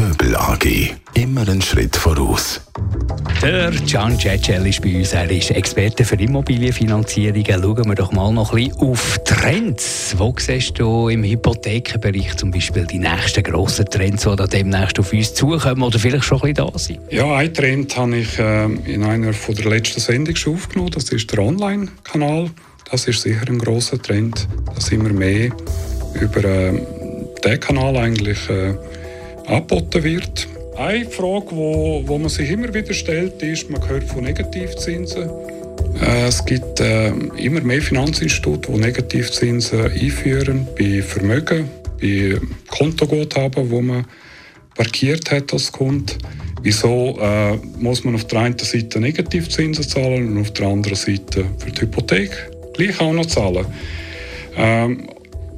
Göbel AG. Immer einen Schritt voraus. Der Can Cecel ist bei uns. Er ist Experte für Immobilienfinanzierungen. Schauen wir doch mal noch ein bisschen auf Trends. Wo siehst du im Hypothekenbereich zum Beispiel die nächsten grossen Trends, die da demnächst auf uns zukommen oder vielleicht schon ein bisschen da sind? Ja, einen Trend habe ich äh, in einer von der letzten Sendung schon aufgenommen. Das ist der Online-Kanal. Das ist sicher ein grosser Trend, dass immer mehr über äh, diesen Kanal eigentlich äh, angeboten wird. Eine Frage, wo, wo man sich immer wieder stellt, ist, man hört von Negativzinsen. Äh, es gibt äh, immer mehr Finanzinstitute, die Negativzinsen einführen bei Vermögen, bei Kontoguthaben, wo man parkiert hat als Kunde. Wieso äh, muss man auf der einen Seite Negativzinsen zahlen und auf der anderen Seite für die Hypothek gleich auch noch zahlen? Ähm,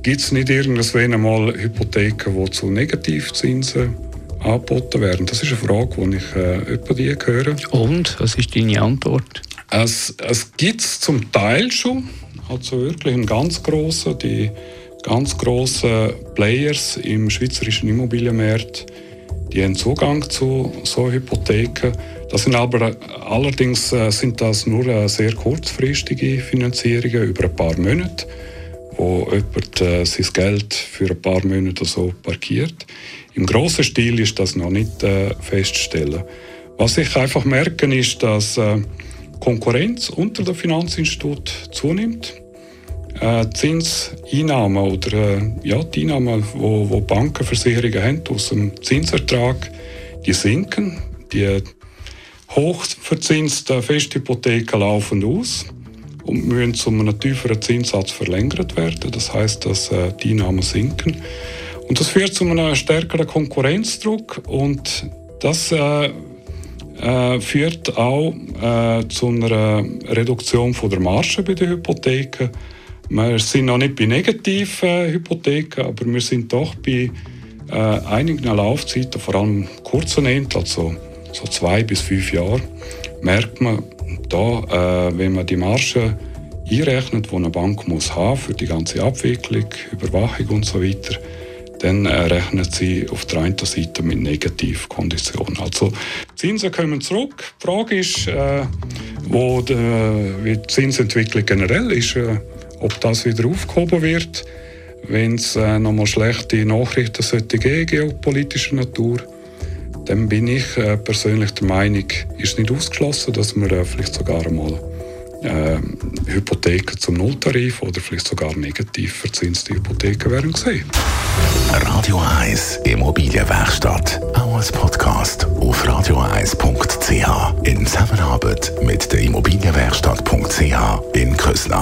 Gibt es nicht irgendwann einmal Hypotheken, die zu Negativzinsen angeboten werden? Das ist eine Frage, die ich äh, etwa die höre. Und, was ist deine Antwort? Es, es gibt es zum Teil schon, also wirklich einen ganz grossen, die ganz grossen Players im schweizerischen Immobilienmarkt, die haben Zugang zu so Hypotheken. Das sind aber allerdings äh, sind das nur äh, sehr kurzfristige Finanzierungen über ein paar Monate, wo jemand äh, sein Geld für ein paar Monate so parkiert. Im grossen Stil ist das noch nicht äh, festzustellen. Was ich einfach merke, ist, dass äh, Konkurrenz unter den Finanzinstituten zunimmt. Äh, Zinseinnahmen oder äh, ja, die Einnahmen, wo, wo Bankenversicherungen haben aus dem Zinsertrag, die sinken. Die hochverzinsten Festhypotheken laufen aus und müssen zu einem tieferen Zinssatz verlängert werden. Das heißt, dass äh, die Einnahmen sinken. Und das führt zu einem stärkeren Konkurrenzdruck und das äh, äh, führt auch äh, zu einer Reduktion von der Marge bei den Hypotheken. Wir sind noch nicht bei negativen Hypotheken, aber wir sind doch bei äh, einigen Laufzeiten, vor allem kurzen Enden, also so zwei bis fünf Jahre, merkt man da, äh, wenn man die Marge einrechnet, die eine Bank muss haben für die ganze Abwicklung, Überwachung und so weiter, dann äh, rechnen sie auf der einen Seite mit Negativkonditionen. Also Zinsen kommen zurück. Die Frage ist, äh, wo die, wie die Zinsentwicklung generell ist, äh, ob das wieder aufgehoben wird, wenn es äh, nochmal schlechte Nachrichten sollte geben, geopolitischer Natur. Dann bin ich äh, persönlich der Meinung, ist nicht ausgeschlossen, dass wir äh, vielleicht sogar einmal äh, Hypotheken zum Nulltarif oder vielleicht sogar negativ verzinste Hypotheken werden gesehen. Radio 1 Immobilienwerkstatt. Auch als Podcast auf radio1.ch. In Zusammenarbeit mit der Immobilienwerkstatt.ch in Küsnacht.